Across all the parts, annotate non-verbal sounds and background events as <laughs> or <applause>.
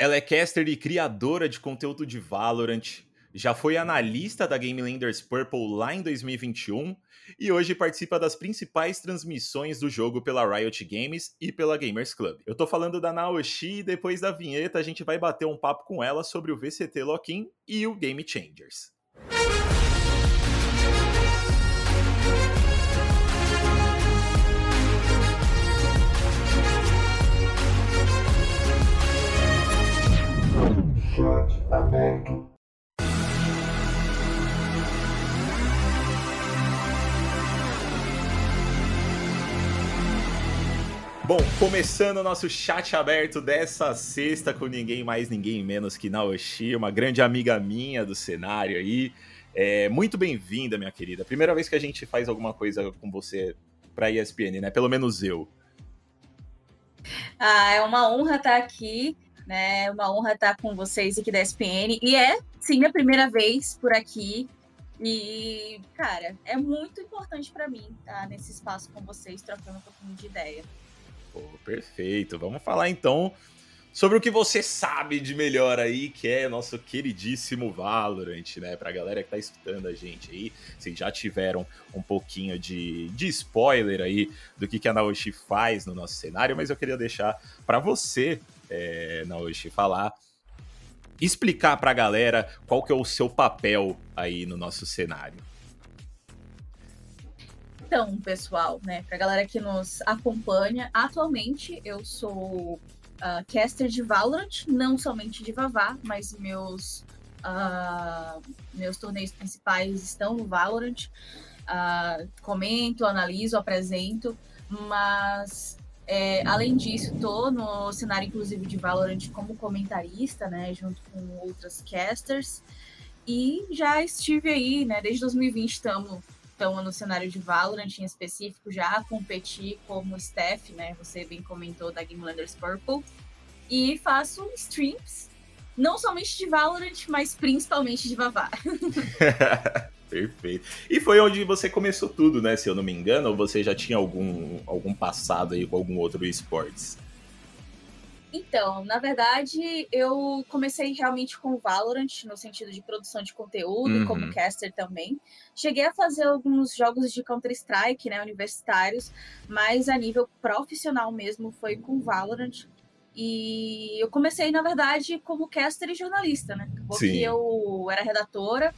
Ela é caster e criadora de conteúdo de Valorant, já foi analista da Game Landers Purple lá em 2021 e hoje participa das principais transmissões do jogo pela Riot Games e pela Gamers Club. Eu tô falando da Naoshi e depois da vinheta a gente vai bater um papo com ela sobre o VCT Lock-in e o Game Changers. Chat aberto. Bom, começando o nosso chat aberto dessa sexta com ninguém mais, ninguém menos que Naoshi, uma grande amiga minha do cenário aí. É, muito bem-vinda, minha querida. Primeira vez que a gente faz alguma coisa com você para ESPN, né? Pelo menos eu. Ah, é uma honra estar aqui, né? É uma honra estar com vocês aqui da ESPN. E é, sim, minha primeira vez por aqui. E, cara, é muito importante para mim estar nesse espaço com vocês, trocando um pouquinho de ideia. Pô, perfeito. Vamos falar então sobre o que você sabe de melhor aí, que é nosso queridíssimo Valorant, né? Pra galera que tá escutando a gente aí, vocês já tiveram um pouquinho de, de spoiler aí do que, que a Naoshi faz no nosso cenário, mas eu queria deixar para você, é, Naoshi, falar, explicar pra galera qual que é o seu papel aí no nosso cenário. Então, pessoal, né, pra galera que nos acompanha, atualmente eu sou uh, caster de Valorant, não somente de Vavá, mas meus, uh, meus torneios principais estão no Valorant. Uh, comento, analiso, apresento, mas é, além disso, estou no cenário inclusive de Valorant como comentarista, né, junto com outras casters. E já estive aí, né, desde 2020 estamos no cenário de Valorant em específico, já competi como staff, né? Você bem comentou da Game Landers Purple. E faço streams, não somente de Valorant, mas principalmente de Vavá. <laughs> Perfeito. E foi onde você começou tudo, né? Se eu não me engano, ou você já tinha algum, algum passado aí com algum outro esportes? Então, na verdade, eu comecei realmente com Valorant, no sentido de produção de conteúdo, uhum. como caster também. Cheguei a fazer alguns jogos de Counter-Strike, né, universitários, mas a nível profissional mesmo foi com Valorant. E eu comecei, na verdade, como caster e jornalista, né? Porque Sim. eu era redatora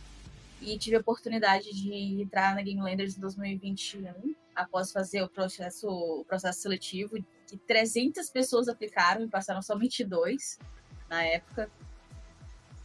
e tive a oportunidade de entrar na Game Landers em 2021, após fazer o processo, o processo seletivo que 300 pessoas aplicaram e passaram somente dois na época.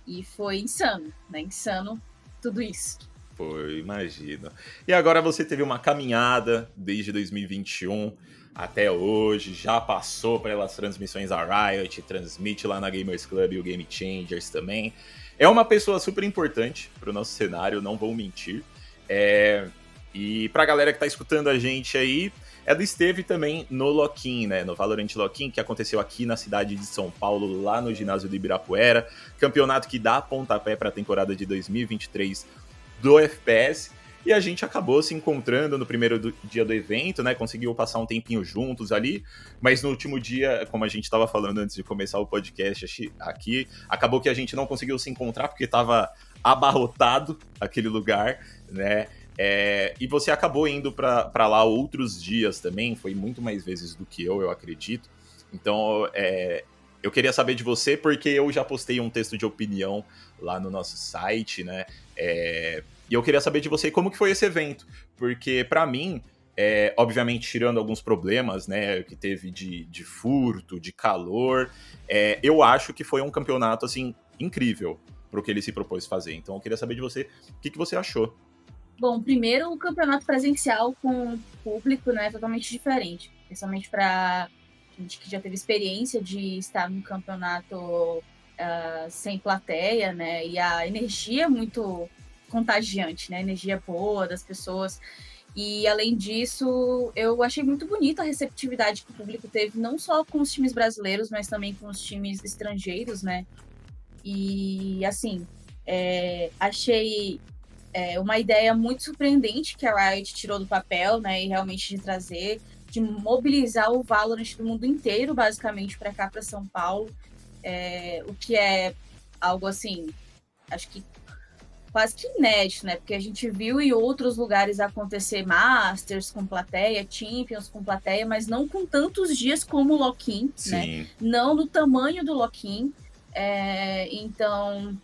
E foi insano, né? Insano tudo isso. Foi, imagino. E agora você teve uma caminhada desde 2021 até hoje, já passou pelas transmissões da Riot, transmite lá na Gamers Club e o Game Changers também. É uma pessoa super importante para o nosso cenário, não vou mentir. É... E para a galera que está escutando a gente aí, ela esteve também no Loquim, né? No Valorant Loquim, que aconteceu aqui na cidade de São Paulo, lá no ginásio do Ibirapuera. Campeonato que dá pontapé para a temporada de 2023 do FPS. E a gente acabou se encontrando no primeiro do, dia do evento, né? Conseguiu passar um tempinho juntos ali, mas no último dia, como a gente estava falando antes de começar o podcast aqui, acabou que a gente não conseguiu se encontrar porque estava abarrotado aquele lugar, né? É, e você acabou indo para lá outros dias também, foi muito mais vezes do que eu, eu acredito. Então, é, eu queria saber de você, porque eu já postei um texto de opinião lá no nosso site, né? É, e eu queria saber de você como que foi esse evento, porque para mim, é, obviamente tirando alguns problemas, né, que teve de, de furto, de calor, é, eu acho que foi um campeonato assim incrível para o que ele se propôs fazer. Então eu queria saber de você o que, que você achou. Bom, primeiro o campeonato presencial com público né, é totalmente diferente, principalmente para gente que já teve experiência de estar num campeonato uh, sem plateia, né? E a energia é muito contagiante, né? Energia boa das pessoas. E além disso, eu achei muito bonita a receptividade que o público teve, não só com os times brasileiros, mas também com os times estrangeiros, né? E assim, é, achei é uma ideia muito surpreendente que a Riot tirou do papel, né? E realmente de trazer, de mobilizar o Valorant do mundo inteiro, basicamente, para cá, para São Paulo. é, o que é algo assim, acho que quase que inédito, né? Porque a gente viu em outros lugares acontecer Masters com plateia, Champions com plateia, mas não com tantos dias como o Lock-in, né? Não no tamanho do Lock-in. É, então,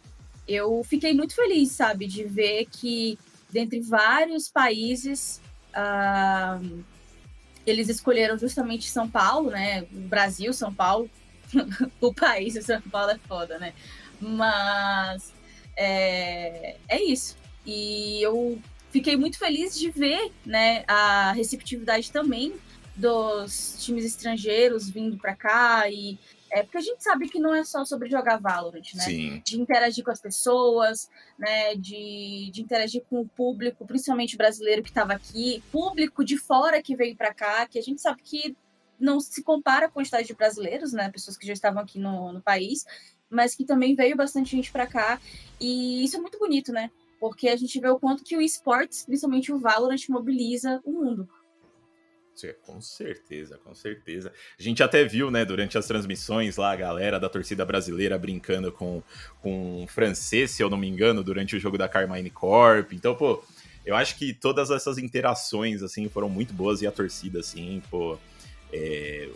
eu fiquei muito feliz, sabe, de ver que dentre vários países uh, eles escolheram justamente São Paulo, né? O Brasil, São Paulo, <laughs> o país de São Paulo é foda, né? Mas é, é isso. E eu fiquei muito feliz de ver né, a receptividade também dos times estrangeiros vindo para cá e é porque a gente sabe que não é só sobre jogar Valorant, né? Sim. De interagir com as pessoas, né? De, de interagir com o público, principalmente brasileiro que estava aqui, público de fora que veio para cá, que a gente sabe que não se compara com a quantidade de brasileiros, né? Pessoas que já estavam aqui no, no país, mas que também veio bastante gente para cá. E isso é muito bonito, né? Porque a gente vê o quanto que o esportes, principalmente o Valorant, mobiliza o mundo. Com certeza, com certeza. A gente até viu, né, durante as transmissões lá, a galera da torcida brasileira brincando com, com francês, se eu não me engano, durante o jogo da Carmine Corp. Então, pô, eu acho que todas essas interações, assim, foram muito boas e a torcida, assim, pô, é,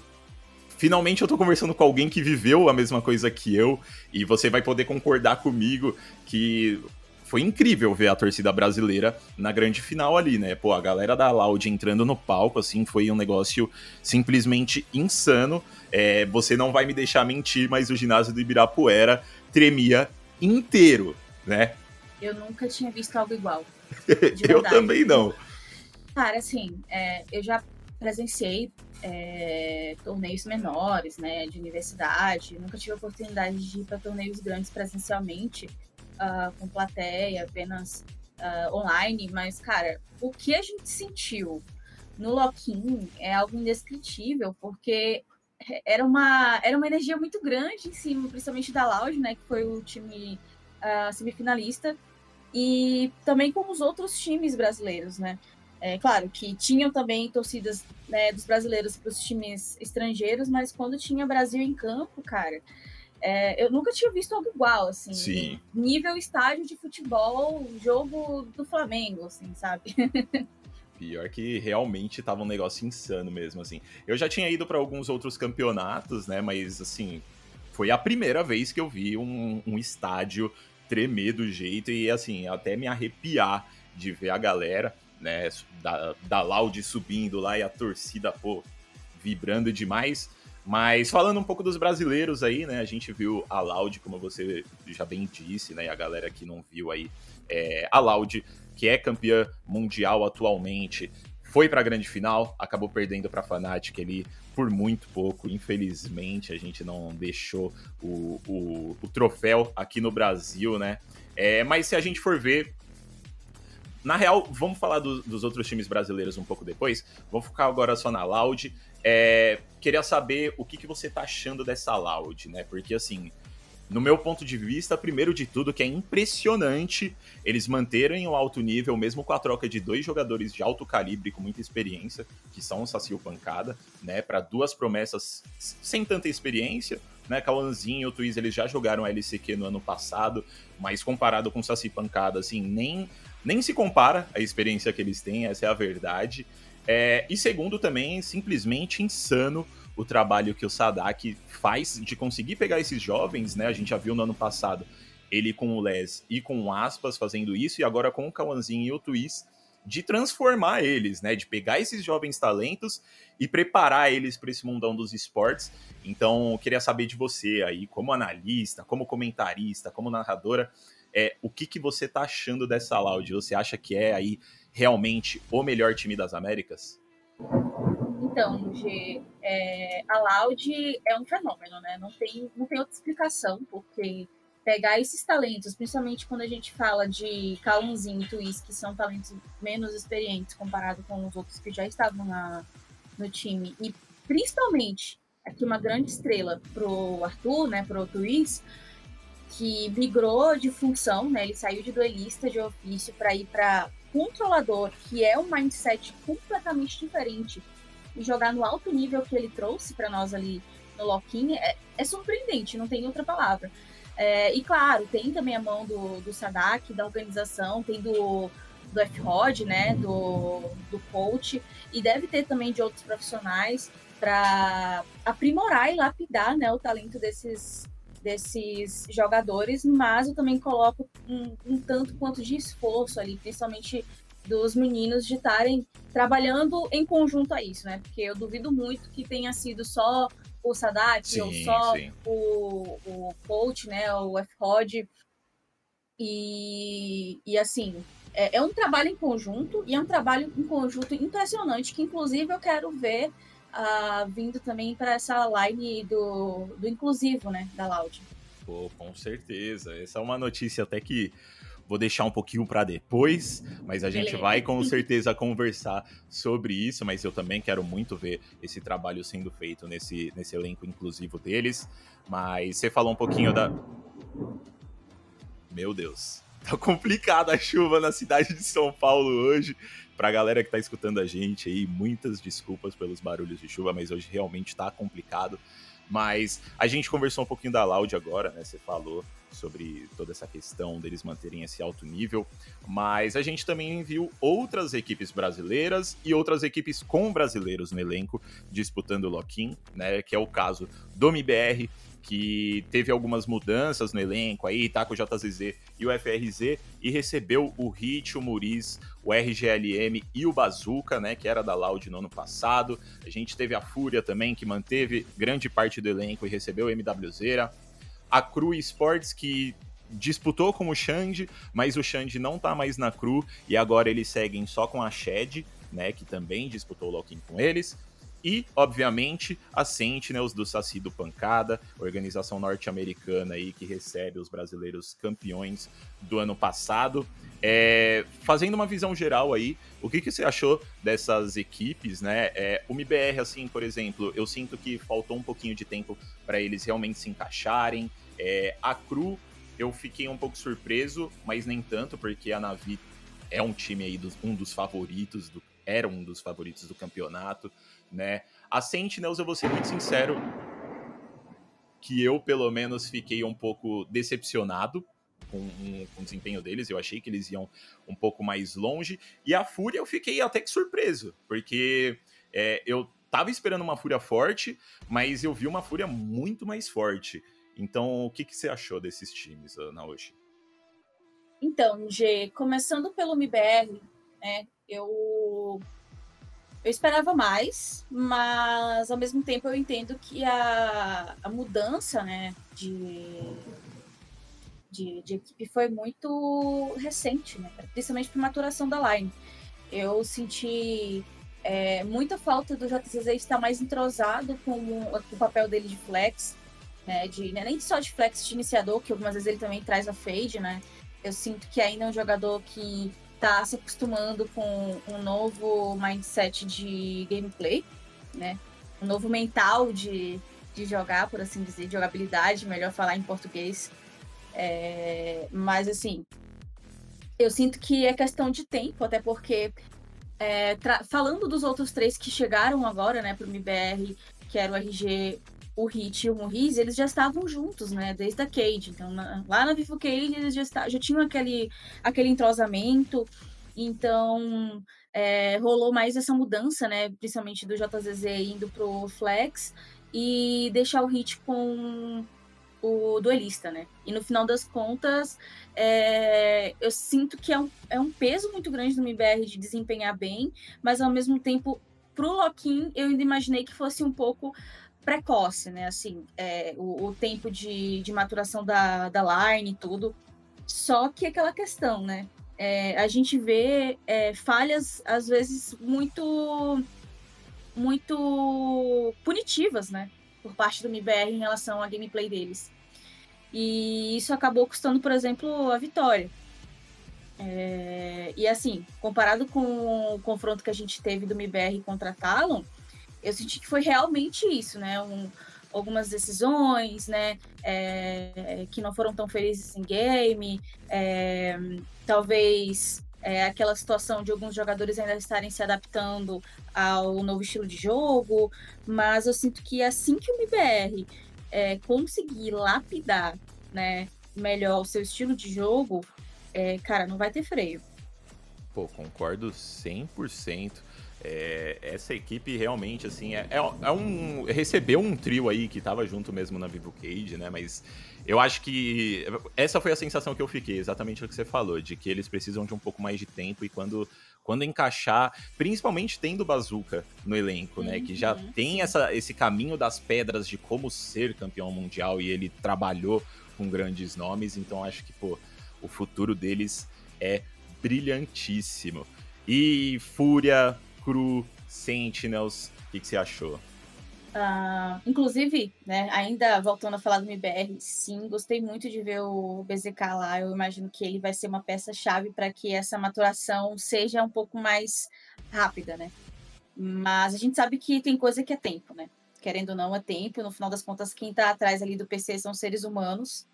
finalmente eu tô conversando com alguém que viveu a mesma coisa que eu e você vai poder concordar comigo que foi incrível ver a torcida brasileira na grande final ali, né? Pô, a galera da Loud entrando no palco, assim, foi um negócio simplesmente insano. É, você não vai me deixar mentir, mas o ginásio do Ibirapuera tremia inteiro, né? Eu nunca tinha visto algo igual. <laughs> eu também não. Cara, assim, é, eu já presenciei é, torneios menores, né, de universidade. Nunca tive a oportunidade de ir para torneios grandes presencialmente, uh, com plateia, apenas uh, online. Mas, cara, o que a gente sentiu no Loquim é algo indescritível, porque era uma, era uma energia muito grande em cima, principalmente da Loud, né, que foi o time uh, semifinalista, e também com os outros times brasileiros, né? É, claro que tinham também torcidas né, dos brasileiros para os times estrangeiros, mas quando tinha Brasil em campo, cara, é, eu nunca tinha visto algo igual, assim. Sim. Nível estádio de futebol, jogo do Flamengo, assim, sabe? <laughs> Pior que realmente tava um negócio insano mesmo, assim. Eu já tinha ido para alguns outros campeonatos, né? Mas, assim, foi a primeira vez que eu vi um, um estádio tremer do jeito e, assim, até me arrepiar de ver a galera né, da, da Loud subindo lá e a torcida, pô, vibrando demais. Mas falando um pouco dos brasileiros aí, né, a gente viu a Loud, como você já bem disse, né, e a galera que não viu aí, é, a Loud, que é campeã mundial atualmente, foi para a grande final, acabou perdendo para a Fnatic ali por muito pouco. Infelizmente, a gente não deixou o, o, o troféu aqui no Brasil, né? É, mas se a gente for ver, na real, vamos falar do, dos outros times brasileiros um pouco depois. Vou focar agora só na Loud. É, queria saber o que, que você tá achando dessa Loud, né? Porque, assim, no meu ponto de vista, primeiro de tudo, que é impressionante eles manterem o alto nível, mesmo com a troca de dois jogadores de alto calibre com muita experiência, que são o Saci e o Pancada, né? Para duas promessas sem tanta experiência, né? Cauãzinho e o Twiz, eles já jogaram a LCQ no ano passado, mas comparado com o Saci Pancada, assim, nem nem se compara a experiência que eles têm, essa é a verdade. É, e segundo, também, simplesmente insano o trabalho que o Sadak faz de conseguir pegar esses jovens, né? A gente já viu no ano passado ele com o Les e com o Aspas fazendo isso, e agora com o Kawanzin e o Twist, de transformar eles, né? De pegar esses jovens talentos e preparar eles para esse mundão dos esportes. Então, eu queria saber de você aí, como analista, como comentarista, como narradora, é, o que, que você tá achando dessa Loud? Você acha que é aí realmente o melhor time das Américas? Então, G, é, a Loud é um fenômeno, né? Não tem, não tem outra explicação, porque pegar esses talentos, principalmente quando a gente fala de Calunzinho e Twist, que são talentos menos experientes comparado com os outros que já estavam na, no time, e principalmente aqui uma grande estrela pro Arthur, né, pro Twist, que migrou de função, né? Ele saiu de duelista de ofício para ir para controlador, que é um mindset completamente diferente e jogar no alto nível que ele trouxe para nós ali no Loquin é, é surpreendente, não tem outra palavra. É, e claro, tem também a mão do, do Sadak, da organização, tem do, do F-Rod, né, do, do coach, e deve ter também de outros profissionais para aprimorar e lapidar né, o talento desses, desses jogadores, mas eu também coloco um, um tanto quanto de esforço ali, principalmente dos meninos de estarem trabalhando em conjunto a isso, né? Porque eu duvido muito que tenha sido só o Sadat sim, ou só o, o coach, né? O F-Rod. E, e assim, é, é, um trabalho em conjunto e é um trabalho em conjunto impressionante que, inclusive, eu quero ver uh, vindo também para essa line do, do inclusivo, né? Da Loud. Pô, com certeza. Essa é uma notícia até que vou deixar um pouquinho para depois, mas a gente vai com certeza conversar sobre isso, mas eu também quero muito ver esse trabalho sendo feito nesse, nesse elenco inclusivo deles. Mas você falou um pouquinho da. Meu Deus. Tá complicada a chuva na cidade de São Paulo hoje. Pra galera que tá escutando a gente aí, muitas desculpas pelos barulhos de chuva, mas hoje realmente tá complicado. Mas a gente conversou um pouquinho da Loud agora, né? Você falou sobre toda essa questão deles manterem esse alto nível, mas a gente também viu outras equipes brasileiras e outras equipes com brasileiros no elenco disputando o lock-in, né? Que é o caso do MBR, que teve algumas mudanças no elenco aí, tá com o JZZ e o FRZ, e recebeu o Hit, o Muriz, o RGLM e o Bazooka, né, que era da Loud no ano passado. A gente teve a Fúria também, que manteve grande parte do elenco e recebeu o MWZera. A Cru Sports, que disputou com o Xande, mas o Xande não tá mais na Cru, e agora eles seguem só com a Shed, né, que também disputou o lock-in com eles. E, obviamente, a Sentinels do Saci do Pancada, organização norte-americana aí que recebe os brasileiros campeões do ano passado. É, fazendo uma visão geral aí, o que, que você achou dessas equipes, né? É, o MBR, assim, por exemplo, eu sinto que faltou um pouquinho de tempo para eles realmente se encaixarem. É, a Cru, eu fiquei um pouco surpreso, mas nem tanto, porque a Navi é um time aí, dos, um dos favoritos, do, era um dos favoritos do campeonato né? A Sentinels, eu vou ser muito sincero, que eu, pelo menos, fiquei um pouco decepcionado com, um, com, o desempenho deles. Eu achei que eles iam um pouco mais longe. E a Fúria eu fiquei até que surpreso, porque é, eu tava esperando uma Fúria forte, mas eu vi uma Fúria muito mais forte. Então, o que, que você achou desses times, Naoshi? Então, G, começando pelo MBR, né, eu eu esperava mais, mas ao mesmo tempo eu entendo que a, a mudança né, de, de, de equipe foi muito recente, né, principalmente para maturação da line. Eu senti é, muita falta do JCZ estar mais entrosado com o, com o papel dele de flex, né, de, né, nem só de flex de iniciador, que algumas vezes ele também traz a fade, né? Eu sinto que ainda é um jogador que tá se acostumando com um novo mindset de gameplay, né? Um novo mental de, de jogar, por assim dizer, de jogabilidade, melhor falar em português. É, mas assim, eu sinto que é questão de tempo, até porque é, falando dos outros três que chegaram agora, né, pro MBR, que era o RG, o Hit e o Morris, eles já estavam juntos, né, desde a Cade. Então, na, lá na Vivo Cade, eles já, está, já tinham aquele, aquele entrosamento. Então, é, rolou mais essa mudança, né, principalmente do JZZ indo pro Flex e deixar o Hit com o duelista, né? E no final das contas, é, eu sinto que é um, é um peso muito grande do MBR de desempenhar bem, mas ao mesmo tempo, pro Loquin, eu ainda imaginei que fosse um pouco precoce, né? Assim, é, o, o, tempo de, de maturação da, da line e tudo. Só que aquela questão, né? É, a gente vê é, falhas, às vezes, muito muito punitivas, né? Por parte do MBR em relação à gameplay deles. E isso acabou custando, por exemplo, a vitória. É, e assim, comparado com o confronto que a gente teve do MBR contra a Talon, eu senti que foi realmente isso, né? Um, algumas decisões, né? É, que não foram tão felizes em game, é, talvez é, aquela situação de alguns jogadores ainda estarem se adaptando ao novo estilo de jogo, mas eu sinto que assim que o MBR é, conseguir lapidar né, melhor o seu estilo de jogo, é, cara, não vai ter freio. Pô, concordo 100%. É, essa equipe realmente, assim, é, é, é, um. Recebeu um trio aí que tava junto mesmo na Vivo Cage, né? Mas eu acho que. Essa foi a sensação que eu fiquei, exatamente o que você falou, de que eles precisam de um pouco mais de tempo e quando. Quando encaixar, principalmente tendo Bazooka no elenco, né? Uhum. Que já uhum. tem essa, esse caminho das pedras de como ser campeão mundial e ele trabalhou com grandes nomes, então acho que, pô, o futuro deles é brilhantíssimo. E Fúria, Cru, Sentinels, o que, que, você achou? Uh, inclusive, né, ainda voltando a falar do MBR, sim, gostei muito de ver o BZK lá. Eu imagino que ele vai ser uma peça-chave para que essa maturação seja um pouco mais rápida, né? Mas a gente sabe que tem coisa que é tempo, né? Querendo ou não, é tempo. No final das contas, quem está atrás ali do PC são seres humanos.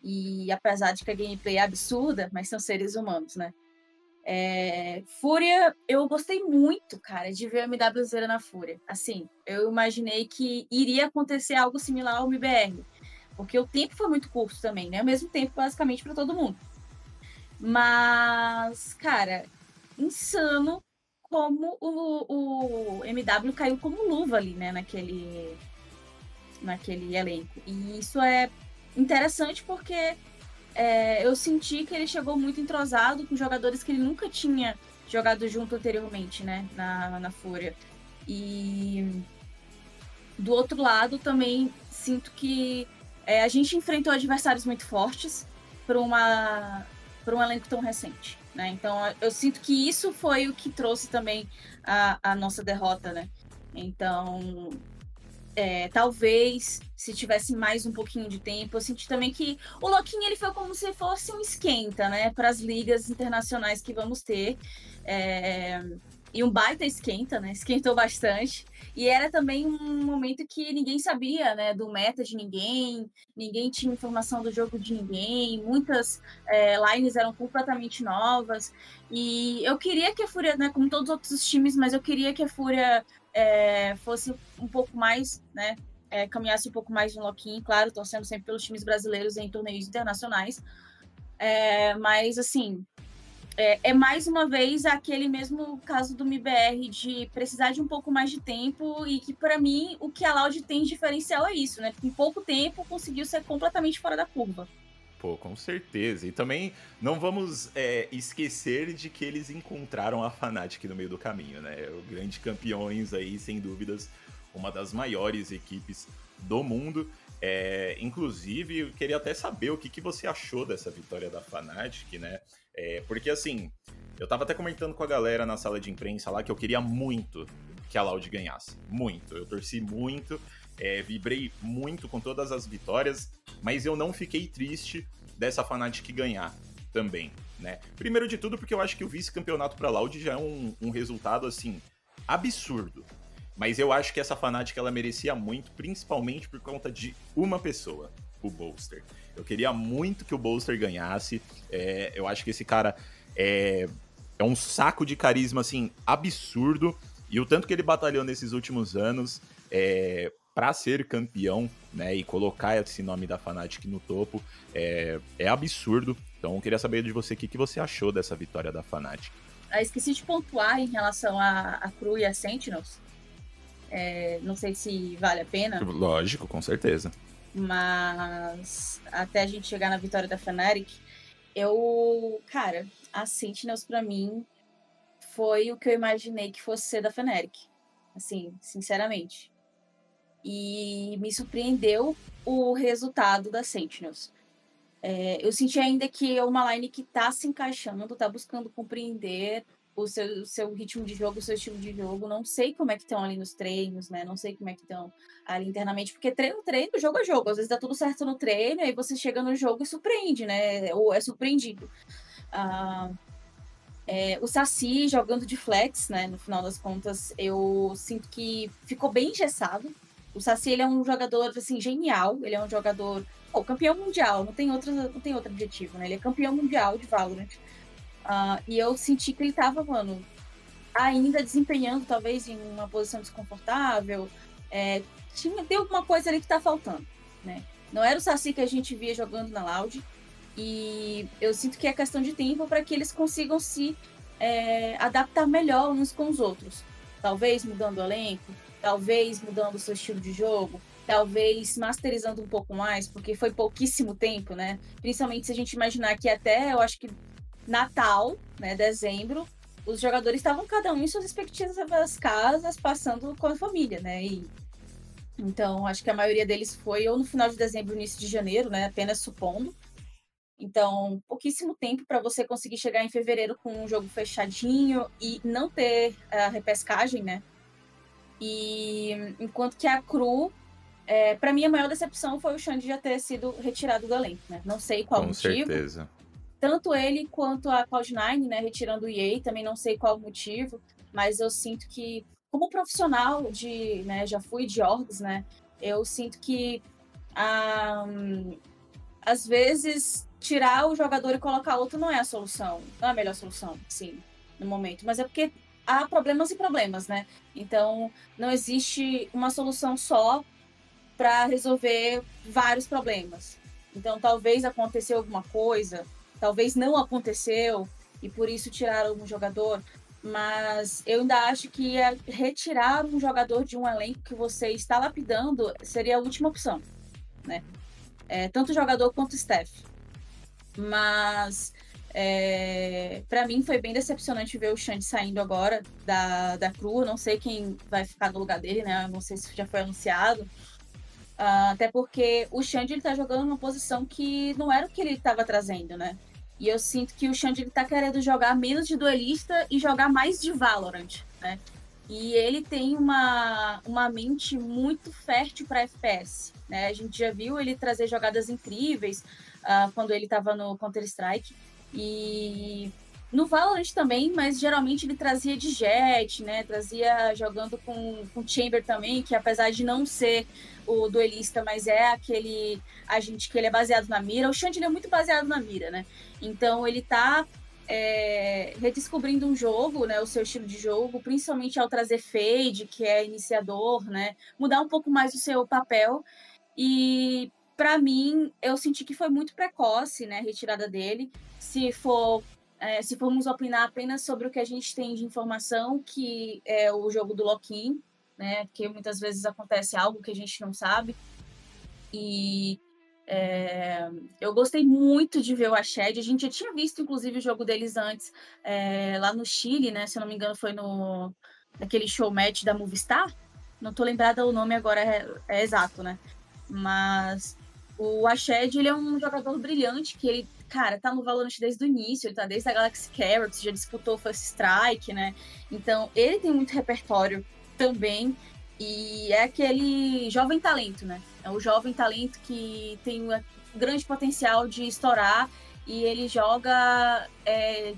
E apesar de que a gameplay é absurda, mas são seres humanos, né? É, Fúria, eu gostei muito, cara, de ver a MWZ na Fúria. Assim, eu imaginei que iria acontecer algo similar ao MBR, porque o tempo foi muito curto também, né? O mesmo tempo, basicamente, para todo mundo. Mas, cara, insano como o, o MW caiu como luva ali, né, naquele, naquele elenco. E isso é interessante porque é, eu senti que ele chegou muito entrosado com jogadores que ele nunca tinha jogado junto anteriormente, né, na, na Fúria. E do outro lado também sinto que é, a gente enfrentou adversários muito fortes para uma para um elenco tão recente, né? Então eu sinto que isso foi o que trouxe também a, a nossa derrota, né? Então é, talvez se tivesse mais um pouquinho de tempo, eu senti também que o Loquinho ele foi como se fosse um esquenta, né, para as ligas internacionais que vamos ter. É, e um baita esquenta, né? Esquentou bastante. E era também um momento que ninguém sabia, né? Do meta de ninguém, ninguém tinha informação do jogo de ninguém, muitas é, lines eram completamente novas. E eu queria que a Fúria, né? Como todos os outros times, mas eu queria que a Fúria é, fosse um pouco mais, né? É, caminhasse um pouco mais no loquinho, claro, torcendo sempre pelos times brasileiros em torneios internacionais. É, mas, assim, é, é, mais uma vez aquele mesmo caso do MBR de precisar de um pouco mais de tempo e que, para mim, o que a Loud tem de diferencial é isso, né? Porque em pouco tempo conseguiu ser completamente fora da curva. Pô, com certeza. E também não vamos é, esquecer de que eles encontraram a Fnatic no meio do caminho, né? O grande campeões aí, sem dúvidas, uma das maiores equipes do mundo. É, inclusive, eu queria até saber o que, que você achou dessa vitória da Fnatic, né? É, porque assim, eu tava até comentando com a galera na sala de imprensa lá que eu queria muito que a Loud ganhasse. Muito. Eu torci muito é, vibrei muito com todas as vitórias, mas eu não fiquei triste dessa Fnatic ganhar também, né? Primeiro de tudo porque eu acho que o vice-campeonato para Loud já é um, um, resultado, assim, absurdo. Mas eu acho que essa Fnatic ela merecia muito, principalmente por conta de uma pessoa, o Bolster. Eu queria muito que o Bolster ganhasse. É, eu acho que esse cara é, é um saco de carisma, assim, absurdo. E o tanto que ele batalhou nesses últimos anos, é, para ser campeão, né, e colocar esse nome da Fnatic no topo é, é absurdo. Então, eu queria saber de você o que, que você achou dessa vitória da Fnatic. Ah, esqueci de pontuar em relação a, a Cru e a Sentinels. É, não sei se vale a pena. Lógico, com certeza. Mas até a gente chegar na vitória da Fnatic, eu, cara, a Sentinels para mim foi o que eu imaginei que fosse ser da Fnatic. Assim, sinceramente e me surpreendeu o resultado da Sentinels. É, eu senti ainda que é uma line que está se encaixando, está buscando compreender o seu, o seu ritmo de jogo, o seu estilo de jogo. Não sei como é que estão ali nos treinos, né? Não sei como é que estão ali internamente, porque treino, treino, jogo é jogo. Às vezes dá tudo certo no treino, aí você chega no jogo e surpreende, né? Ou é surpreendido. Ah, é, o Saci jogando de flex, né? No final das contas, eu sinto que ficou bem engessado o Saci ele é um jogador assim genial, ele é um jogador, oh, campeão mundial, não tem outro, não tem outro objetivo, né? Ele é campeão mundial de Valorant. Uh, e eu senti que ele tava, mano, ainda desempenhando, talvez, em uma posição desconfortável. É, tinha, tem alguma coisa ali que tá faltando, né? Não era o Saci que a gente via jogando na Loud. E eu sinto que é questão de tempo para que eles consigam se é, adaptar melhor uns com os outros. Talvez mudando o elenco, talvez mudando o seu estilo de jogo, talvez masterizando um pouco mais, porque foi pouquíssimo tempo, né? Principalmente se a gente imaginar que até, eu acho que Natal, né, dezembro, os jogadores estavam cada um em suas respectivas casas, passando com a família, né? E então, acho que a maioria deles foi ou no final de dezembro, início de janeiro, né? Apenas supondo. Então, pouquíssimo tempo para você conseguir chegar em fevereiro com um jogo fechadinho e não ter a repescagem, né? E enquanto que a Cru, é, para mim a maior decepção foi o Xande já ter sido retirado do elenco, né? Não sei qual com motivo. Com certeza. Tanto ele quanto a Cloud9, né, retirando o EA, também não sei qual motivo, mas eu sinto que como profissional de, né, já fui de orgs, né, eu sinto que um, às vezes tirar o jogador e colocar outro não é a solução, não é a melhor solução, sim, no momento, mas é porque há problemas e problemas, né? Então, não existe uma solução só para resolver vários problemas. Então, talvez aconteceu alguma coisa, talvez não aconteceu e por isso tiraram um jogador, mas eu ainda acho que retirar um jogador de um elenco que você está lapidando seria a última opção, né? É, tanto jogador quanto staff. Mas é, para mim foi bem decepcionante ver o Xande saindo agora da, da Cru. Não sei quem vai ficar no lugar dele, né? Não sei se já foi anunciado. Uh, até porque o Xande ele tá jogando numa posição que não era o que ele estava trazendo, né? E eu sinto que o Xande ele tá querendo jogar menos de duelista e jogar mais de Valorant, né? E ele tem uma, uma mente muito fértil para FPS, né? A gente já viu ele trazer jogadas incríveis uh, quando ele estava no Counter-Strike. E no Valorant também, mas geralmente ele trazia de Jet, né? Trazia jogando com, com Chamber também, que apesar de não ser o duelista, mas é aquele agente que ele é baseado na mira. O Shandy é muito baseado na mira, né? Então ele tá é, redescobrindo um jogo, né? O seu estilo de jogo, principalmente ao trazer Fade, que é iniciador, né? Mudar um pouco mais o seu papel. E para mim, eu senti que foi muito precoce, né? A retirada dele. Se for é, se formos opinar apenas sobre o que a gente tem de informação, que é o jogo do Loquim, né? Que muitas vezes acontece algo que a gente não sabe. E é, eu gostei muito de ver o Ashed. A gente já tinha visto, inclusive, o jogo deles antes, é, lá no Chile, né? Se eu não me engano, foi no naquele show match da Movistar. Não tô lembrada o nome agora, é, é exato, né? Mas o Ashed, ele é um jogador brilhante, que ele, cara, tá no Valorant desde o início, ele tá desde a Galaxy Carrots, já disputou First Strike, né? Então, ele tem muito repertório também. E é aquele jovem talento, né? É o jovem talento que tem um grande potencial de estourar e ele joga é,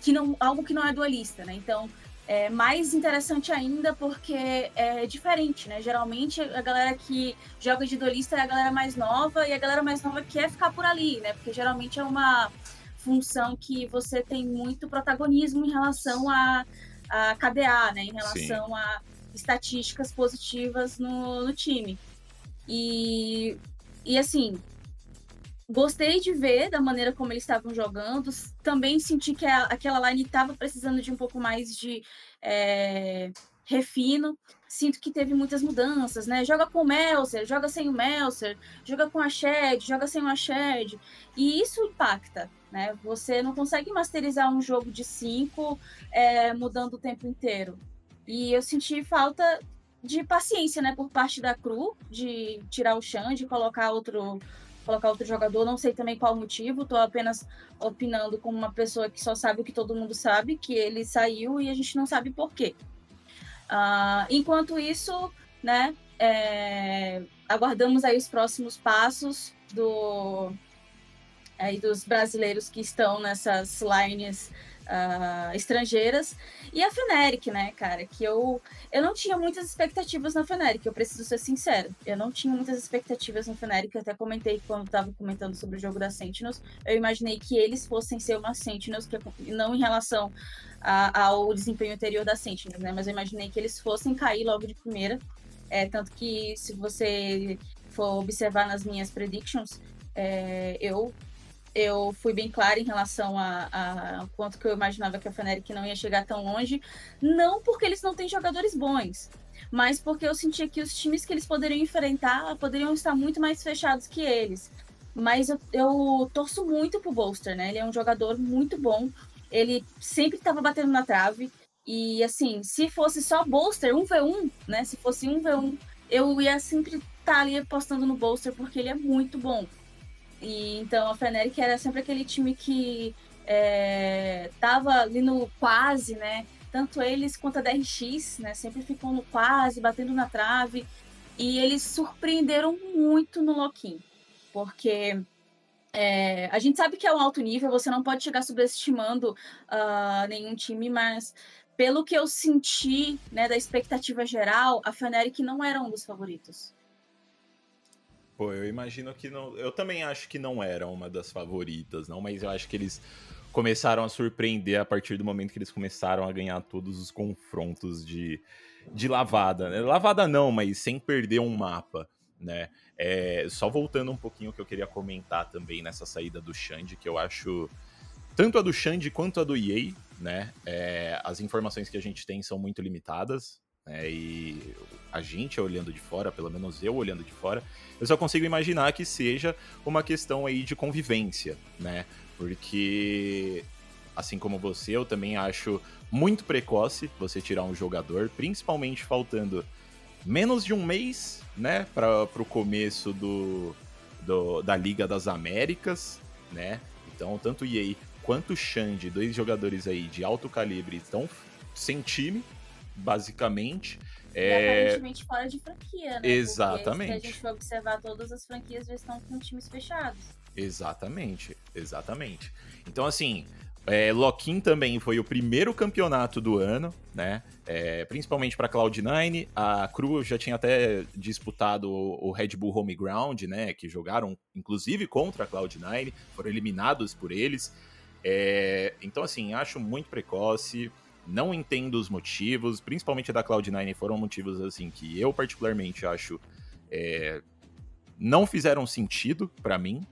que não, algo que não é dualista, né? Então, é mais interessante ainda porque é diferente, né? Geralmente a galera que joga de duelista é a galera mais nova e a galera mais nova quer ficar por ali, né? Porque geralmente é uma função que você tem muito protagonismo em relação a, a KDA, né? Em relação Sim. a estatísticas positivas no, no time. E, e assim, gostei de ver da maneira como eles estavam jogando. Também senti que a, aquela line estava precisando de um pouco mais de é, refino. Sinto que teve muitas mudanças, né? Joga com o Melser, joga sem o Melser, joga com a Shed, joga sem o Shed. E isso impacta, né? Você não consegue masterizar um jogo de cinco é, mudando o tempo inteiro. E eu senti falta de paciência, né, por parte da Cru, de tirar o Xande, de colocar outro colocar outro jogador, não sei também qual o motivo, tô apenas opinando como uma pessoa que só sabe o que todo mundo sabe, que ele saiu e a gente não sabe por quê. Uh, enquanto isso, né, é, aguardamos aí os próximos passos do aí dos brasileiros que estão nessas lines uh, estrangeiras. E a Feneric, né, cara, que eu, eu não tinha muitas expectativas na Feneric, eu preciso ser sincero. Eu não tinha muitas expectativas na Feneric, até comentei quando estava comentando sobre o jogo da Sentinels. Eu imaginei que eles fossem ser uma Sentinels, que, não em relação a, ao desempenho anterior da Sentinels, né, mas eu imaginei que eles fossem cair logo de primeira. É, tanto que se você for observar nas minhas predictions, é, eu eu fui bem clara em relação a, a, quanto que eu imaginava que a Fnatic não ia chegar tão longe, não porque eles não têm jogadores bons, mas porque eu sentia que os times que eles poderiam enfrentar poderiam estar muito mais fechados que eles. Mas eu, eu torço muito pro Bolster, né? Ele é um jogador muito bom, ele sempre estava batendo na trave, e assim, se fosse só Bolster, 1v1, né? Se fosse 1v1, eu ia sempre estar tá ali apostando no Bolster, porque ele é muito bom. E então a Fnatic era sempre aquele time que é, tava ali no quase, né? Tanto eles quanto a DRX, né? Sempre ficam no quase, batendo na trave. E eles surpreenderam muito no Loquim. Porque é, a gente sabe que é um alto nível, você não pode chegar subestimando uh, nenhum time, mas pelo que eu senti né, da expectativa geral, a Fnatic não era um dos favoritos. Pô, eu imagino que não. Eu também acho que não era uma das favoritas, não, mas eu acho que eles começaram a surpreender a partir do momento que eles começaram a ganhar todos os confrontos de, de lavada. Né? Lavada não, mas sem perder um mapa, né? É, só voltando um pouquinho que eu queria comentar também nessa saída do Xande, que eu acho. Tanto a do Xande quanto a do EA, né? É, as informações que a gente tem são muito limitadas. Né? E a gente olhando de fora, pelo menos eu olhando de fora, eu só consigo imaginar que seja uma questão aí de convivência, né? Porque assim como você, eu também acho muito precoce você tirar um jogador, principalmente faltando menos de um mês, né, para o começo do, do, da Liga das Américas, né? Então, tanto o EA quanto o Xande, dois jogadores aí de alto calibre, estão sem time, basicamente. É... aparentemente fora de franquia, né? Exatamente. Porque se a gente for observar, todas as franquias já estão com times fechados. Exatamente, exatamente. Então, assim, é, Loquin também foi o primeiro campeonato do ano, né? É, principalmente para Cloud9. A Cru já tinha até disputado o, Red Bull Home Ground, né? Que jogaram, inclusive, contra a Cloud9, foram eliminados por eles. É, então, assim, acho muito precoce. Não entendo os motivos, principalmente da Cloud9, foram motivos assim que eu particularmente acho é, não fizeram sentido para mim.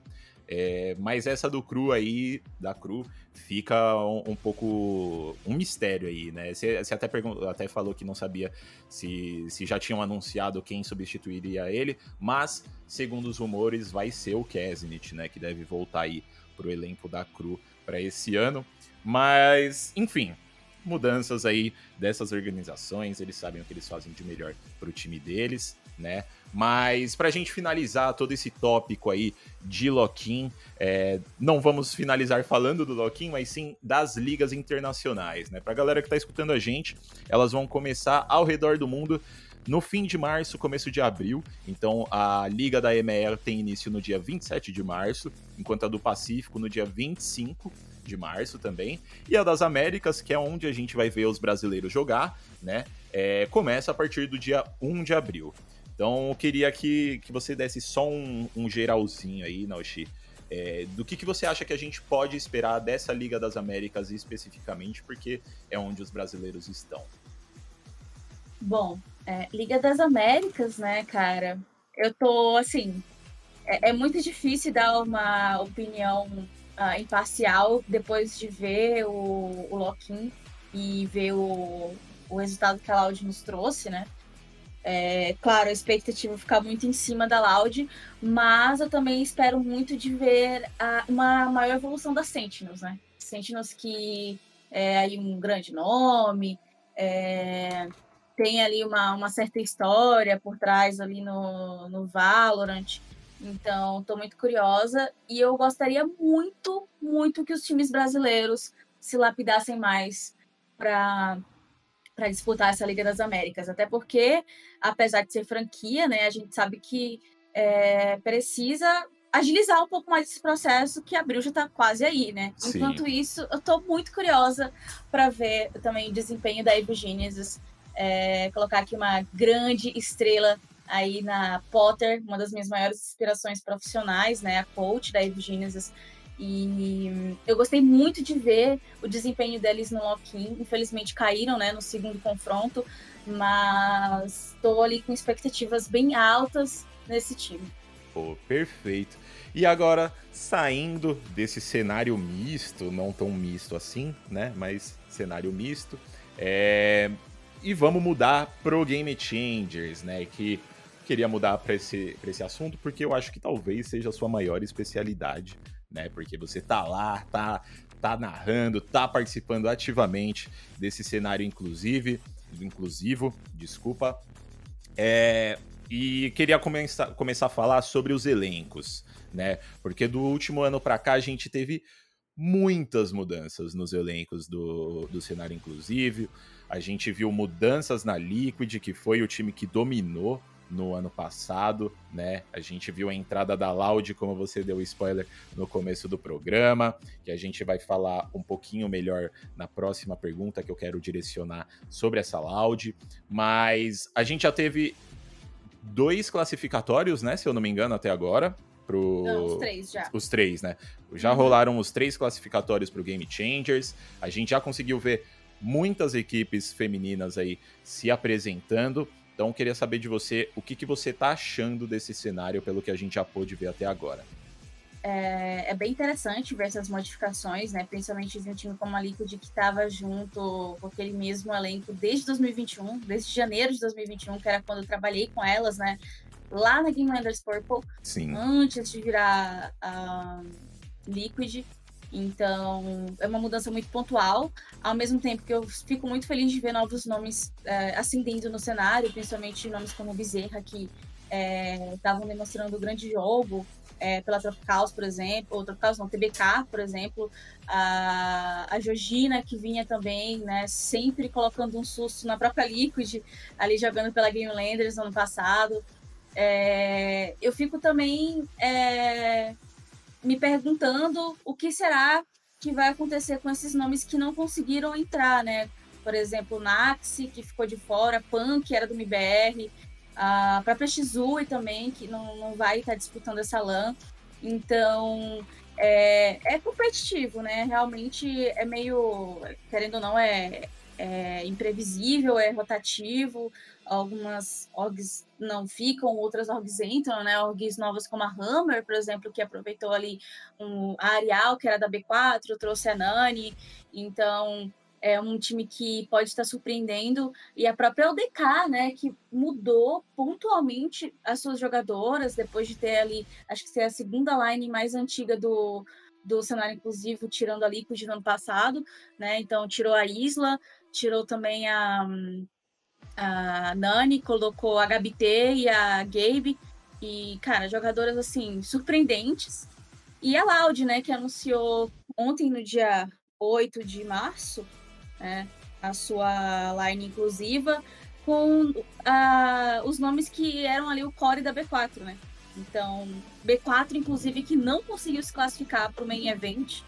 É, mas essa do Cru aí, da Cru, fica um, um pouco um mistério aí, né? Você, você até, até falou que não sabia se, se já tinham anunciado quem substituiria ele, mas, segundo os rumores, vai ser o Kesnit, né? Que deve voltar aí pro elenco da Cru para esse ano. Mas, enfim, mudanças aí dessas organizações, eles sabem o que eles fazem de melhor para o time deles, né? Mas para a gente finalizar todo esse tópico aí de Loquim, é, não vamos finalizar falando do Loquim, mas sim das ligas internacionais, né? Para a galera que está escutando a gente, elas vão começar ao redor do mundo no fim de março, começo de abril. Então a Liga da EMEA tem início no dia 27 de março, enquanto a do Pacífico no dia 25 de março também. E a das Américas, que é onde a gente vai ver os brasileiros jogar, né? É, começa a partir do dia 1 de abril. Então eu queria que, que você desse só um, um geralzinho aí, Naoshi. É, do que, que você acha que a gente pode esperar dessa Liga das Américas especificamente, porque é onde os brasileiros estão. Bom, é, Liga das Américas, né, cara? Eu tô assim. É, é muito difícil dar uma opinião uh, imparcial depois de ver o, o e ver o, o resultado que a Loud nos trouxe, né? É, claro, a expectativa ficar muito em cima da Loud, mas eu também espero muito de ver a, uma maior evolução da Sentinels, né? Sentinels que é aí um grande nome, é, tem ali uma, uma certa história por trás ali no, no Valorant, então, estou muito curiosa e eu gostaria muito, muito que os times brasileiros se lapidassem mais para para disputar essa Liga das Américas, até porque, apesar de ser franquia, né, a gente sabe que é, precisa agilizar um pouco mais esse processo, que abril já está quase aí, né? Sim. Enquanto isso, eu estou muito curiosa para ver também o desempenho da Evil Geniuses, é, colocar aqui uma grande estrela aí na Potter, uma das minhas maiores inspirações profissionais, né? A coach da Evil Geniuses. E eu gostei muito de ver o desempenho deles no lock-in. Infelizmente caíram né, no segundo confronto, mas estou ali com expectativas bem altas nesse time. Pô, perfeito. E agora, saindo desse cenário misto, não tão misto assim, né? Mas cenário misto. É... E vamos mudar pro Game Changers, né? Que queria mudar para esse, esse assunto porque eu acho que talvez seja a sua maior especialidade né? Porque você tá lá, tá, tá narrando, tá participando ativamente desse cenário inclusive, inclusivo, desculpa. É, e queria começar, começar a falar sobre os elencos, né? Porque do último ano para cá a gente teve muitas mudanças nos elencos do, do cenário inclusive. A gente viu mudanças na Liquid, que foi o time que dominou no ano passado, né? A gente viu a entrada da Loud, como você deu spoiler no começo do programa, que a gente vai falar um pouquinho melhor na próxima pergunta que eu quero direcionar sobre essa Loud, mas a gente já teve dois classificatórios, né, se eu não me engano, até agora. Pro... Não, os três já. Os três, né? Já uhum. rolaram os três classificatórios pro Game Changers. A gente já conseguiu ver muitas equipes femininas aí se apresentando. Então, queria saber de você o que, que você está achando desse cenário, pelo que a gente já pôde ver até agora. É, é, bem interessante ver essas modificações, né? Principalmente de um time como a Liquid que estava junto com aquele mesmo elenco desde 2021, desde janeiro de 2021, que era quando eu trabalhei com elas, né? Lá na Game Landers Purple, Sim. antes de virar a Liquid. Então, é uma mudança muito pontual, ao mesmo tempo que eu fico muito feliz de ver novos nomes é, ascendendo no cenário, principalmente nomes como Bezerra, que estavam é, demonstrando um grande jogo é, pela Tropicals, por exemplo, ou Tropicals não, TBK, por exemplo, a, a Georgina, que vinha também, né, sempre colocando um susto na própria Liquid, ali jogando pela Game Landers no ano passado. Eu fico também me perguntando o que será que vai acontecer com esses nomes que não conseguiram entrar, né? Por exemplo, Naxi, que ficou de fora, Pan, que era do MBR, a própria Shizui também, que não, não vai estar disputando essa LAN. Então, é, é competitivo, né? Realmente é meio, querendo ou não, é, é imprevisível, é rotativo algumas orgs não ficam, outras orgs entram, né? Orgs novas como a Hammer, por exemplo, que aproveitou ali um, a Arial, que era da B4, trouxe a Nani. Então, é um time que pode estar surpreendendo. E a própria LDK, né? Que mudou pontualmente as suas jogadoras, depois de ter ali, acho que ser a segunda line mais antiga do, do cenário inclusivo, tirando a Liquid no ano passado, né? Então, tirou a Isla, tirou também a a Nani, colocou a Gabité e a Gabe. E, cara, jogadoras, assim, surpreendentes. E a Loud, né, que anunciou ontem, no dia 8 de março, né, a sua line inclusiva, com os nomes que eram ali o core da B4, né? Então, B4, inclusive, que não conseguiu se classificar para o main event,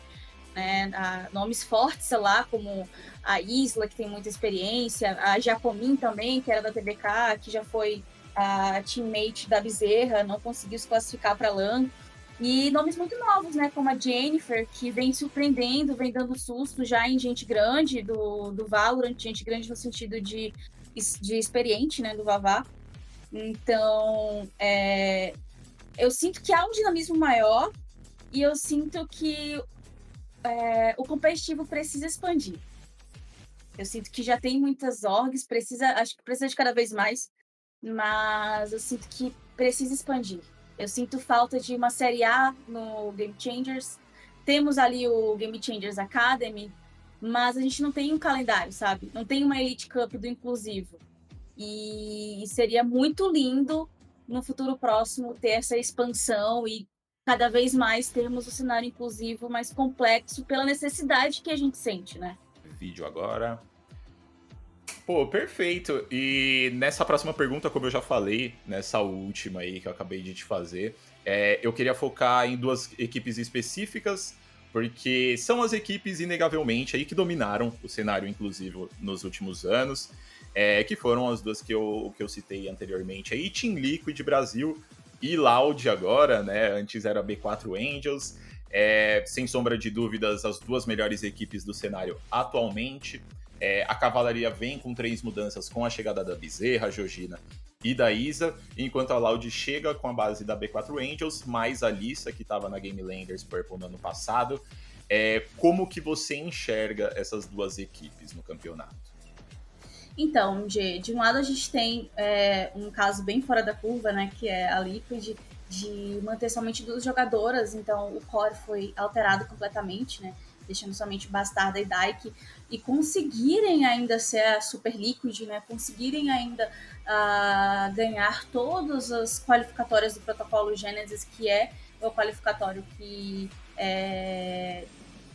né? A, nomes fortes lá, como a Isla, que tem muita experiência, a Jacomin também, que era da TBK, que já foi a teammate da Bezerra, não conseguiu se classificar para LAN. E nomes muito novos, né? Como a Jennifer, que vem surpreendendo, vem dando susto já em gente grande do, do Valorant, gente grande no sentido de, de experiente, né? Do Vavá. Então, é, eu sinto que há um dinamismo maior e eu sinto que é, o competitivo precisa expandir. Eu sinto que já tem muitas orgs, precisa, acho que precisa de cada vez mais, mas eu sinto que precisa expandir. Eu sinto falta de uma série A no Game Changers. Temos ali o Game Changers Academy, mas a gente não tem um calendário, sabe? Não tem uma Elite Cup do inclusivo. E seria muito lindo no futuro próximo ter essa expansão e cada vez mais termos o cenário inclusivo mais complexo pela necessidade que a gente sente, né? Vídeo agora. Pô, perfeito. E nessa próxima pergunta, como eu já falei, nessa última aí que eu acabei de te fazer, É, eu queria focar em duas equipes específicas, porque são as equipes, inegavelmente, aí que dominaram o cenário inclusivo nos últimos anos, é, que foram as duas que eu, que eu citei anteriormente. Aí, Team Liquid Brasil e Loud agora, né? Antes era B4 Angels. É, sem sombra de dúvidas, as duas melhores equipes do cenário atualmente. É, a Cavalaria vem com três mudanças com a chegada da Bezerra, Georgina e da Isa, enquanto a Loud chega com a base da B4 Angels, mais a Lissa, que estava na Game Landers Purple no ano passado. É, como que você enxerga essas duas equipes no campeonato? Então, de, de um lado a gente tem é, um caso bem fora da curva, né, que é a Liquid, de manter somente duas jogadoras, então o core foi alterado completamente, né? deixando somente Bastarda e Dyke, e conseguirem ainda ser a Super Liquid, né? Conseguirem ainda uh, ganhar todas as qualificatórias do protocolo Genesis, que é o qualificatório que é,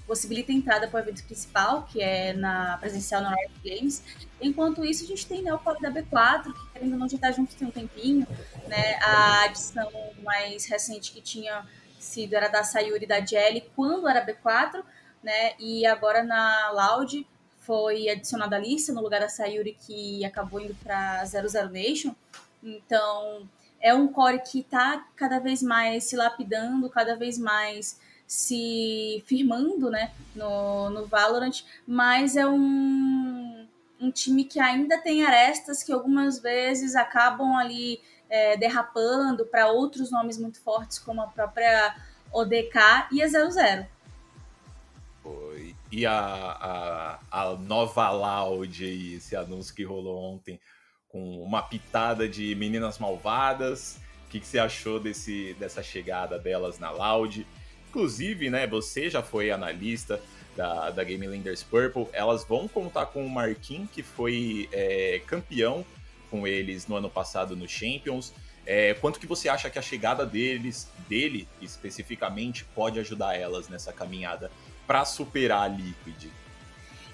possibilita a entrada para o evento principal, que é na presencial no Riot Games. Enquanto isso, a gente tem né, o Pop da B4, que querendo ou não já está junto tem um tempinho, né? A adição mais recente que tinha sido era da Sayuri e da Jelly quando era B4, né? E agora na Loud foi adicionada a Lisa no lugar da Sayuri, que acabou indo para 00 Nation. Então, é um core que está cada vez mais se lapidando, cada vez mais se firmando né, no, no Valorant, mas é um, um time que ainda tem arestas que algumas vezes acabam ali é, derrapando para outros nomes muito fortes, como a própria ODK e a 00. E a, a, a nova Loud esse anúncio que rolou ontem, com uma pitada de meninas malvadas. O que, que você achou desse, dessa chegada delas na Loud? Inclusive, né, você já foi analista da, da Game Landers Purple. Elas vão contar com o Marquinhos, que foi é, campeão com eles no ano passado no Champions. É, quanto que você acha que a chegada deles, dele especificamente, pode ajudar elas nessa caminhada para superar a Liquid?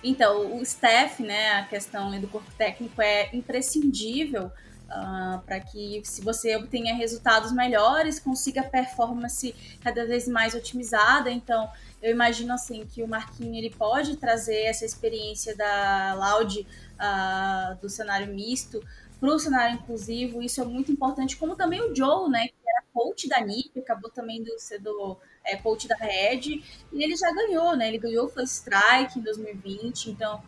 Então, o staff, né, a questão do corpo técnico é imprescindível uh, para que, se você obtenha resultados melhores, consiga performance cada vez mais otimizada. Então, eu imagino assim que o Marquinhos ele pode trazer essa experiência da Loud uh, do cenário misto para o cenário inclusivo. Isso é muito importante, como também o Joe, né, que era coach da NIP, acabou também do, sendo é, coach da Red, e ele já ganhou, né? Ele ganhou First Strike em 2020, então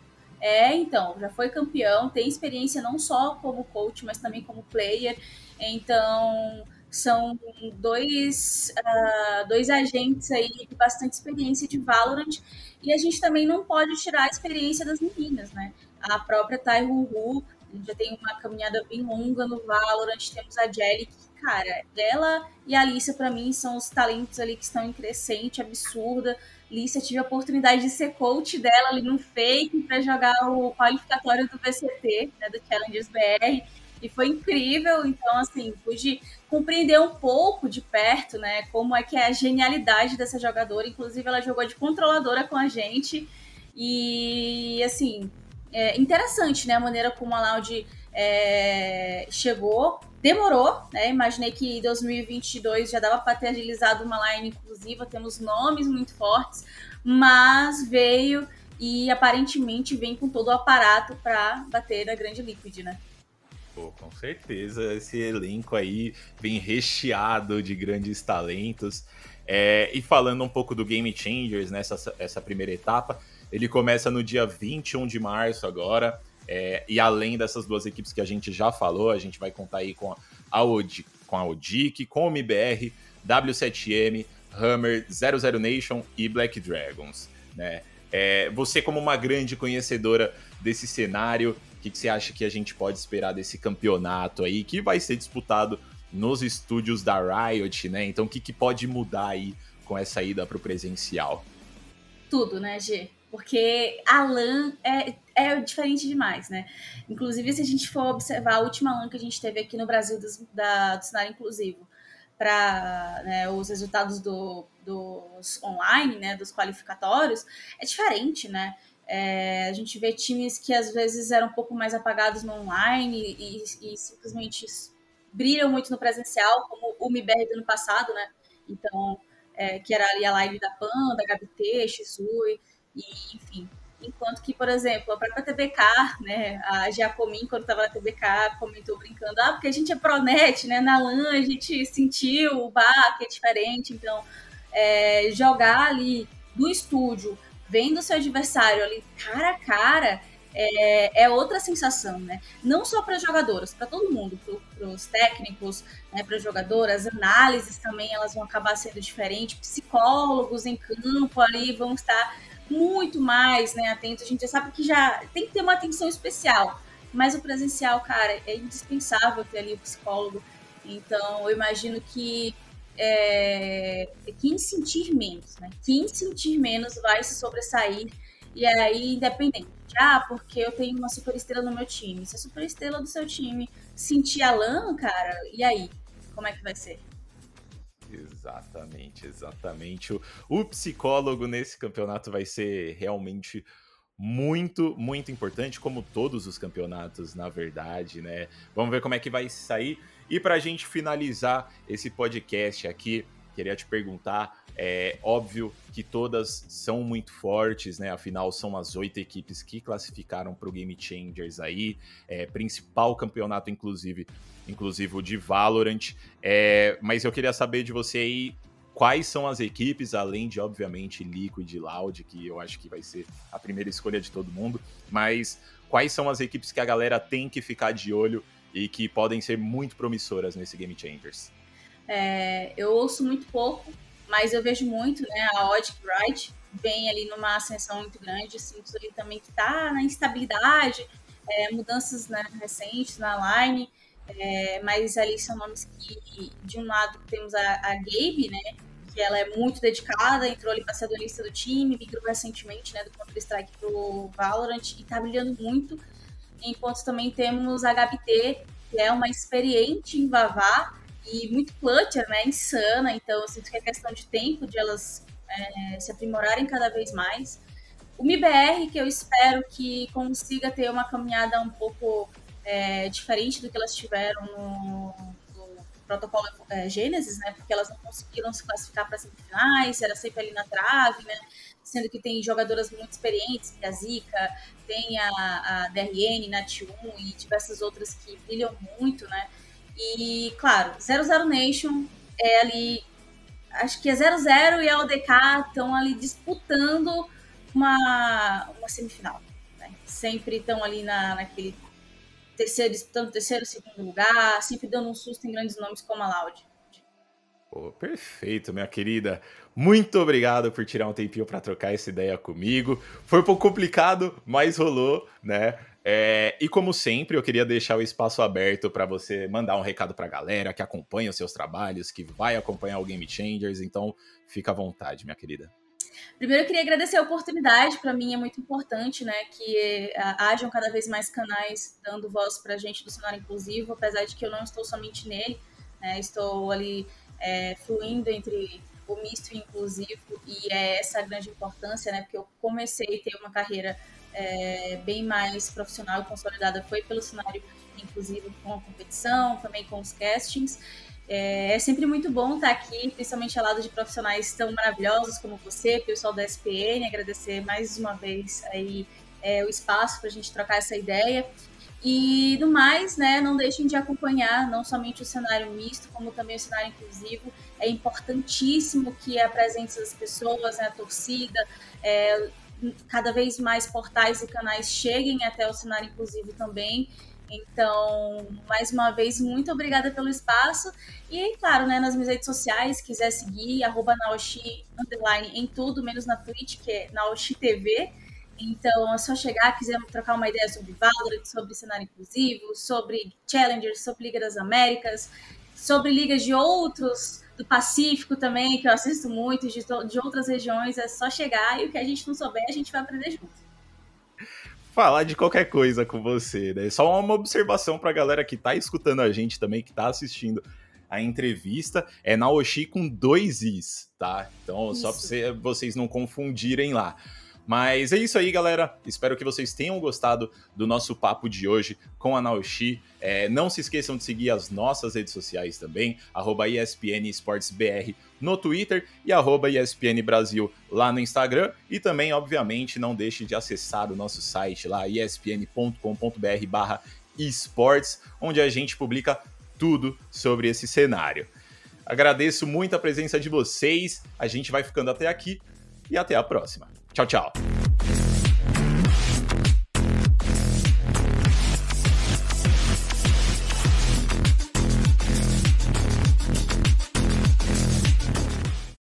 é, então, já foi campeão, tem experiência não só como coach, mas também como player. Então, são dois, uh, dois agentes aí de bastante experiência de Valorant. E a gente também não pode tirar a experiência das meninas, né? A própria Tai Hu já tem uma caminhada bem longa no Valorant. Temos a Jelly, que, cara, ela e a Alicia, para mim, são os talentos ali que estão em crescente, absurda. Alicia, tive a oportunidade de ser coach dela ali no Fake para jogar o qualificatório do VCT, né, do Challengers BR. E foi incrível, então, assim, pude compreender um pouco de perto, né, como é que é a genialidade dessa jogadora. Inclusive, ela jogou de controladora com a gente. E, assim, é interessante, né? A maneira como a Loud é, chegou. Demorou, né? Imaginei que em 2022 já dava para ter agilizado uma line inclusiva, temos nomes muito fortes, mas veio e aparentemente vem com todo o aparato para bater na grande Liquid, né? Pô, com certeza, esse elenco aí vem recheado de grandes talentos. É, e falando um pouco do Game Changers nessa essa primeira etapa, ele começa no dia 21 de março agora. É, e além dessas duas equipes que a gente já falou, a gente vai contar aí com a, Odic, com a Odic, com o MBR, W7M, Hammer, 00 Nation e Black Dragons. Né? É, você, como uma grande conhecedora desse cenário, o que, que você acha que a gente pode esperar desse campeonato aí, que vai ser disputado nos estúdios da Riot, né? Então, o que, que pode mudar aí com essa ida para o presencial? Tudo, né, G? Porque a LAN é, é diferente demais, né? Inclusive, se a gente for observar a última LAN que a gente teve aqui no Brasil da, do cenário inclusivo, para né, os resultados do, dos online, né, dos qualificatórios, é diferente, né? É, a gente vê times que às vezes eram um pouco mais apagados no online e, e, simplesmente brilham muito no presencial, como o MIBR do ano passado, né? Então, é, que era ali a live da Panda, HBT, Shisui, e enfim. Enquanto que, por exemplo, a própria TBK, né, a Giacomin, quando estava na TBK, comentou brincando, ah, porque a gente é pronet, né, na LAN a gente sentiu o bar que é diferente, então é, jogar ali do estúdio, vendo o seu adversário ali cara a cara, é, é outra sensação, né? Não só para jogadoras, para todo mundo, para os técnicos, né, para jogadoras, análises também elas vão acabar sendo diferentes, psicólogos em campo ali vão estar muito mais né, atentos. A gente já sabe que já tem que ter uma atenção especial, mas o presencial, cara, é indispensável ter ali o psicólogo. Então, eu imagino que é, quem sentir menos, né? Quem sentir menos vai se sobressair. E aí, independente. Ah, porque eu tenho uma super estrela no meu time. Se a super estrela do seu time sentir a lã, cara, e aí? Como é que vai ser? Exatamente, exatamente. O, o psicólogo nesse campeonato vai ser realmente muito, muito importante, como todos os campeonatos, na verdade, né? Vamos ver como é que vai sair. E para a gente finalizar esse podcast aqui, queria te perguntar é óbvio que todas são muito fortes, né? Afinal, são as oito equipes que classificaram para o Game Changers aí, é, principal campeonato, inclusive, inclusive de Valorant. É, mas eu queria saber de você aí quais são as equipes, além de, obviamente, Liquid e Loud, que eu acho que vai ser a primeira escolha de todo mundo, mas quais são as equipes que a galera tem que ficar de olho e que podem ser muito promissoras nesse Game Changers? É, eu ouço muito pouco mas eu vejo muito, né, a Odd Wright vem ali numa ascensão muito grande, sinto ali também que está na instabilidade, é, mudanças né, recentes na line, é, mas ali são nomes que, de um lado, temos a, a Gabe, né, que ela é muito dedicada, entrou ali para ser donista do time, migrou recentemente, né, do Counter-Strike pro Valorant e está brilhando muito, enquanto também temos a HBT, que é uma experiente em Vavá, e muito clutcher, né? Insana. Então, eu sinto que é questão de tempo de elas é, se aprimorarem cada vez mais. O MIBR, que eu espero que consiga ter uma caminhada um pouco é, diferente do que elas tiveram no, no protocolo é, Gênesis, né? Porque elas não conseguiram se classificar para semifinais, era sempre ali na trave, né? Sendo que tem jogadoras muito experientes, a Zika, tem a, a DRN, Nat1 e diversas outras que brilham muito, né? E, claro, 00 Nation é ali. Acho que é 00 e a ODK estão ali disputando uma, uma semifinal. Né? Sempre estão ali na, naquele terceiro, disputando terceiro, segundo lugar, sempre dando um susto em grandes nomes como a Loud. Oh, perfeito, minha querida. Muito obrigado por tirar um tempinho para trocar essa ideia comigo. Foi um pouco complicado, mas rolou, né? É, e como sempre, eu queria deixar o espaço aberto para você mandar um recado para a galera que acompanha os seus trabalhos, que vai acompanhar o Game Changers. Então, fica à vontade, minha querida. Primeiro, eu queria agradecer a oportunidade. Para mim é muito importante, né, que uh, hajam cada vez mais canais dando voz para a gente do cenário inclusivo, apesar de que eu não estou somente nele, né, estou ali é, fluindo entre o misto e o inclusivo e é essa a grande importância, né, porque eu comecei a ter uma carreira é, bem mais profissional e consolidada foi pelo cenário, inclusive com a competição, também com os castings. É, é, sempre muito bom estar aqui, principalmente ao lado de profissionais tão maravilhosos como você, pessoal da SPN, agradecer mais uma vez aí é, o espaço para a gente trocar essa ideia. E do mais, né, não deixem de acompanhar não somente o cenário misto, como também o cenário inclusivo. É importantíssimo que a presença das pessoas, né, a torcida, é, cada vez mais portais e canais cheguem até o cenário inclusivo também. Então, mais uma vez, muito obrigada pelo espaço. E, claro, né, nas minhas redes sociais, quiser seguir, arroba Naoshi, underline, em tudo, menos na Twitch, que é Naoshi TV. Então, é só chegar, quiser trocar uma ideia sobre Valorant, sobre cenário inclusivo, sobre Challengers, sobre Liga das Américas, sobre ligas de outros do Pacífico também, que eu assisto muito, de, de outras regiões, é só chegar e o que a gente não souber, a gente vai aprender junto falar de qualquer coisa com você, né? Só uma observação pra galera que tá escutando a gente também, que tá assistindo a entrevista, é Naoshi com dois Is, tá? Então, Isso. só pra você, vocês não confundirem lá. Mas é isso aí, galera. Espero que vocês tenham gostado do nosso papo de hoje com a Naoshi. É, não se esqueçam de seguir as nossas redes sociais também, arroba ESPN BR no Twitter e arroba ESPN Brasil lá no Instagram. E também, obviamente, não deixe de acessar o nosso site lá, espn.com.br barra esportes, onde a gente publica tudo sobre esse cenário. Agradeço muito a presença de vocês, a gente vai ficando até aqui e até a próxima. Tchau, tchau.